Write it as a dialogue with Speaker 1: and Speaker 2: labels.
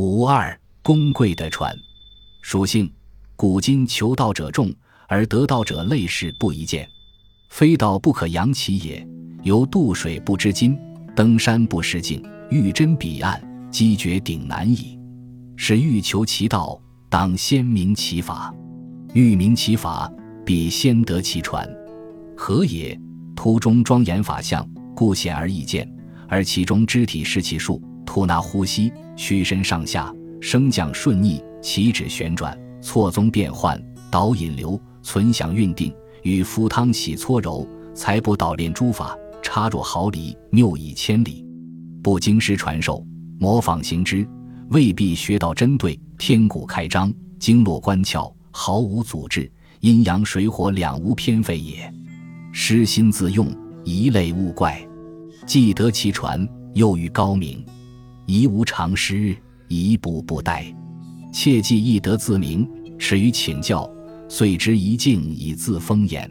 Speaker 1: 五二公贵的传，属性：古今求道者众，而得道者类士不一见。非道不可扬其也。由渡水不知津，登山不识径，欲真彼岸，积绝顶难矣。是欲求其道，当先明其法。欲明其法，必先得其传。何也？图中庄严法相，故显而易见；而其中肢体是其数，吐纳呼吸，屈身上下，升降顺逆，起止旋转，错综变换，导引流，存想运定，与敷汤洗搓揉，才不捣练诸法。插入毫厘，谬以千里，不经师传授，模仿行之，未必学到针对。天骨开张，经络关窍，毫无阻滞，阴阳水火两无偏废也。失心自用，一类勿怪。既得其传，又欲高明，宜无常师，一步不待。切记易得自明，耻于请教，遂知一静以自封言。